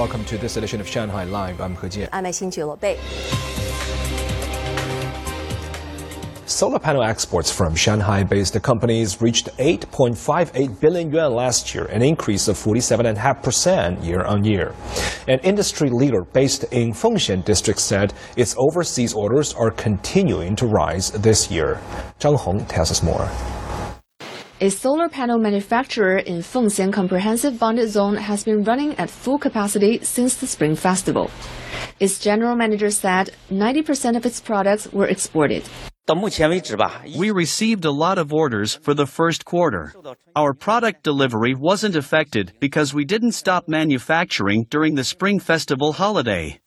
Welcome to this edition of Shanghai Live. I'm He Jian. I'm Xinju Lobei. Solar panel exports from Shanghai-based companies reached 8.58 billion yuan last year, an increase of 47.5% year-on-year. An industry leader based in Fengxian district said its overseas orders are continuing to rise this year. Zhang Hong tells us more. A solar panel manufacturer in Fengxian Comprehensive Bonded Zone has been running at full capacity since the Spring Festival. Its general manager said 90% of its products were exported. We received a lot of orders for the first quarter. Our product delivery wasn't affected because we didn't stop manufacturing during the Spring Festival holiday.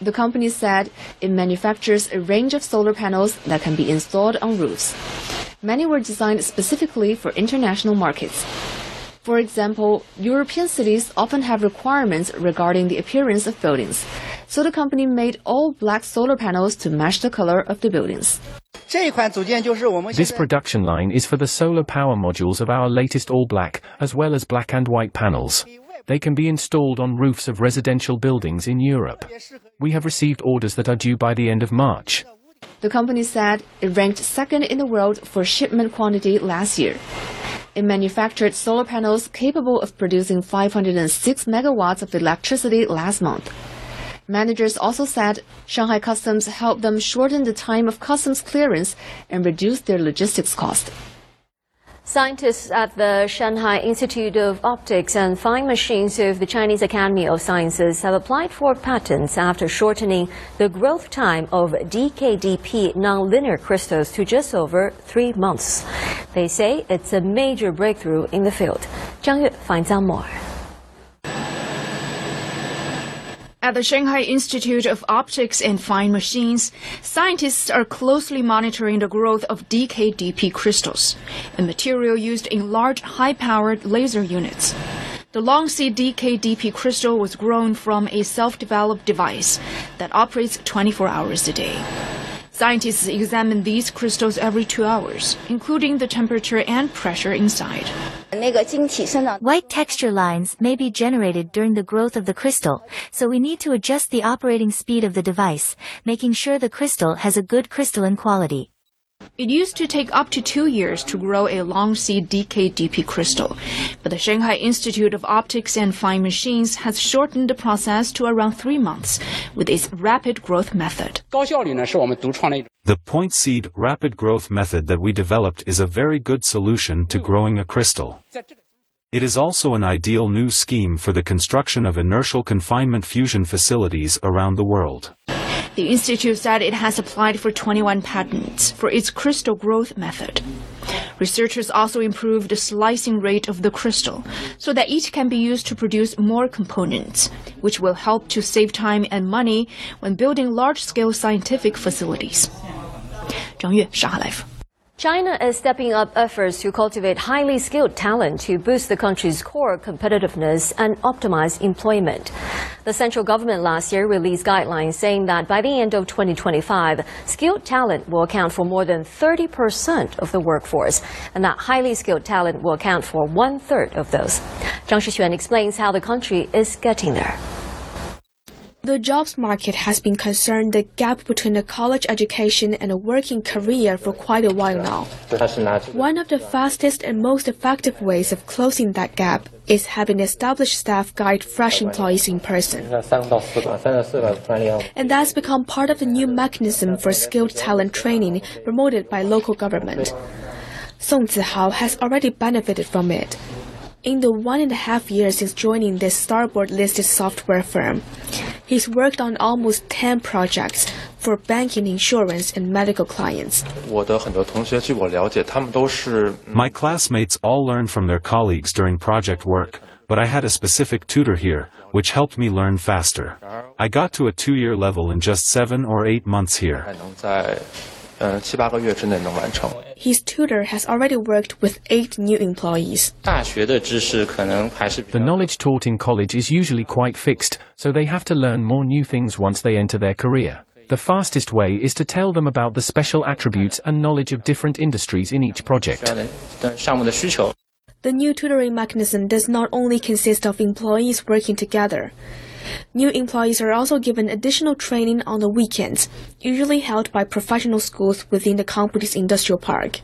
The company said it manufactures a range of solar panels that can be installed on roofs. Many were designed specifically for international markets. For example, European cities often have requirements regarding the appearance of buildings, so the company made all black solar panels to match the color of the buildings. This production line is for the solar power modules of our latest all black, as well as black and white panels. They can be installed on roofs of residential buildings in Europe. We have received orders that are due by the end of March. The company said it ranked second in the world for shipment quantity last year. It manufactured solar panels capable of producing 506 megawatts of electricity last month. Managers also said Shanghai Customs helped them shorten the time of customs clearance and reduce their logistics cost. Scientists at the Shanghai Institute of Optics and Fine Machines of the Chinese Academy of Sciences have applied for patents after shortening the growth time of DKDP nonlinear crystals to just over three months. They say it's a major breakthrough in the field. Zhang Yue finds out more. At the Shanghai Institute of Optics and Fine Machines, scientists are closely monitoring the growth of DKDP crystals, a material used in large high-powered laser units. The long seed DKDP crystal was grown from a self-developed device that operates 24 hours a day. Scientists examine these crystals every two hours, including the temperature and pressure inside. White texture lines may be generated during the growth of the crystal, so we need to adjust the operating speed of the device, making sure the crystal has a good crystalline quality. It used to take up to two years to grow a long seed DKDP crystal, but the Shanghai Institute of Optics and Fine Machines has shortened the process to around three months with its rapid growth method. The point seed rapid growth method that we developed is a very good solution to growing a crystal. It is also an ideal new scheme for the construction of inertial confinement fusion facilities around the world. The institute said it has applied for 21 patents for its crystal growth method. Researchers also improved the slicing rate of the crystal so that each can be used to produce more components, which will help to save time and money when building large-scale scientific facilities. 张悦，上海 Life。 China is stepping up efforts to cultivate highly skilled talent to boost the country's core competitiveness and optimize employment. The central government last year released guidelines saying that by the end of 2025, skilled talent will account for more than 30% of the workforce, and that highly skilled talent will account for one third of those. Zhang Shixuan explains how the country is getting there. The jobs market has been concerned the gap between a college education and a working career for quite a while now. One of the fastest and most effective ways of closing that gap is having established staff guide fresh employees in person. And that's become part of the new mechanism for skilled talent training promoted by local government. Song Zihao has already benefited from it. In the one and a half years since joining this Starboard listed software firm, he's worked on almost 10 projects for banking, insurance, and medical clients. My classmates all learn from their colleagues during project work, but I had a specific tutor here, which helped me learn faster. I got to a two-year level in just seven or eight months here. His tutor has already worked with eight new employees. The knowledge taught in college is usually quite fixed, so they have to learn more new things once they enter their career. The fastest way is to tell them about the special attributes and knowledge of different industries in each project. The new tutoring mechanism does not only consist of employees working together. New employees are also given additional training on the weekends, usually held by professional schools within the company's industrial park.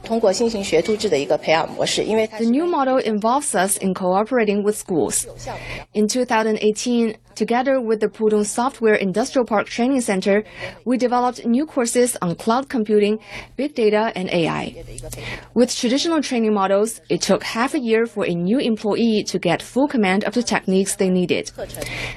The new model involves us in cooperating with schools. In 2018, Together with the Pudong Software Industrial Park Training Center, we developed new courses on cloud computing, big data, and AI. With traditional training models, it took half a year for a new employee to get full command of the techniques they needed.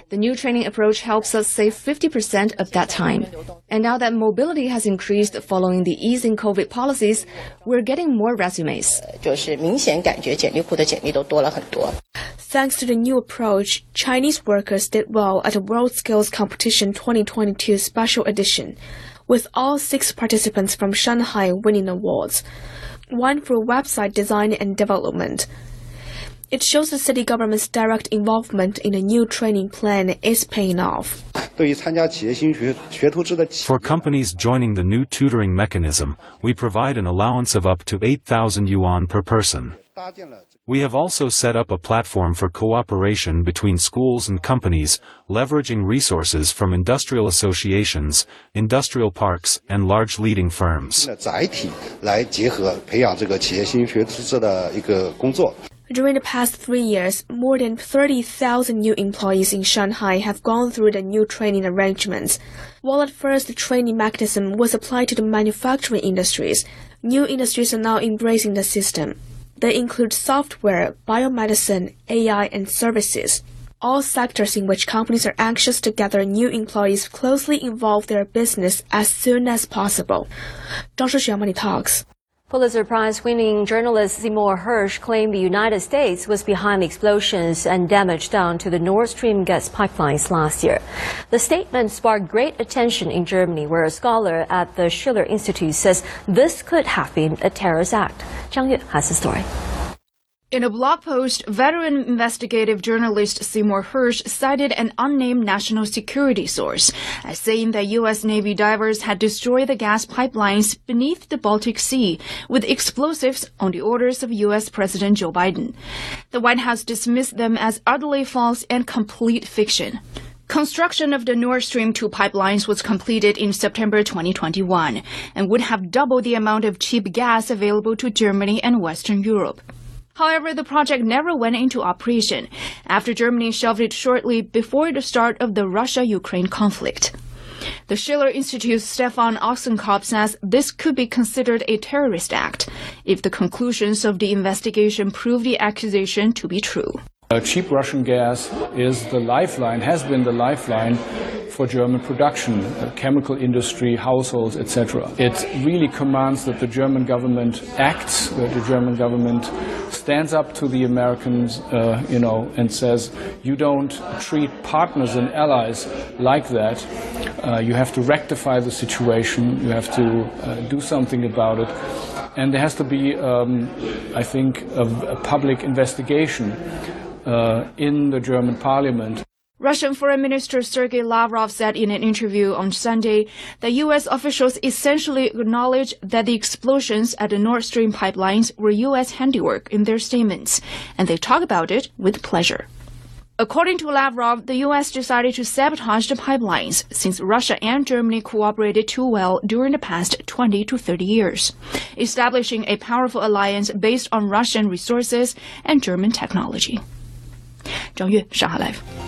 The new training approach helps us save 50% of that time. And now that mobility has increased following the easing COVID policies, we're getting more resumes. Thanks to the new approach, Chinese workers did well at the World Skills Competition 2022 Special Edition, with all six participants from Shanghai winning awards, one for website design and development. It shows the city government's direct involvement in the new training plan is paying off. For companies joining the new tutoring mechanism, we provide an allowance of up to 8,000 yuan per person. We have also set up a platform for cooperation between schools and companies, leveraging resources from industrial associations, industrial parks, and large leading firms. During the past three years, more than 30,000 new employees in Shanghai have gone through the new training arrangements. While at first the training mechanism was applied to the manufacturing industries, new industries are now embracing the system. They include software, biomedicine, AI, and services. All sectors in which companies are anxious to gather new employees closely involve their business as soon as possible. Zhang Shixuan Money Talks. Pulitzer Prize winning journalist Seymour Hersh claimed the United States was behind the explosions and damage done to the Nord Stream gas pipelines last year. The statement sparked great attention in Germany, where a scholar at the Schiller Institute says this could have been a terrorist act. Zhang Yue has the story. In a blog post, veteran investigative journalist Seymour Hersh cited an unnamed national security source as saying that U.S. Navy divers had destroyed the gas pipelines beneath the Baltic Sea with explosives on the orders of U.S. President Joe Biden. The White House dismissed them as utterly false and complete fiction. Construction of the Nord Stream 2 pipelines was completed in September 2021 and would have doubled the amount of cheap gas available to Germany and Western Europe. However, the project never went into operation after Germany shelved it shortly before the start of the Russia-Ukraine conflict. The Schiller Institute's Stefan Ossenkopp says this could be considered a terrorist act if the conclusions of the investigation prove the accusation to be true. Cheap Russian gas is the lifeline, has been the lifeline for German production, uh, chemical industry, households, etc. It really commands that the German government acts, that the German government stands up to the Americans, uh, you know, and says, you don't treat partners and allies like that. Uh, you have to rectify the situation. You have to uh, do something about it. And there has to be, um, I think, a, a public investigation Uh, in the German parliament. Russian Foreign Minister Sergei Lavrov said in an interview on Sunday that U.S. officials essentially acknowledged that the explosions at the Nord Stream pipelines were U.S. handiwork in their statements, and they talk about it with pleasure. According to Lavrov, the U.S. decided to sabotage the pipelines since Russia and Germany cooperated too well during the past 20 to 30 years, establishing a powerful alliance based on Russian resources and German technology. 张悦，上海 life。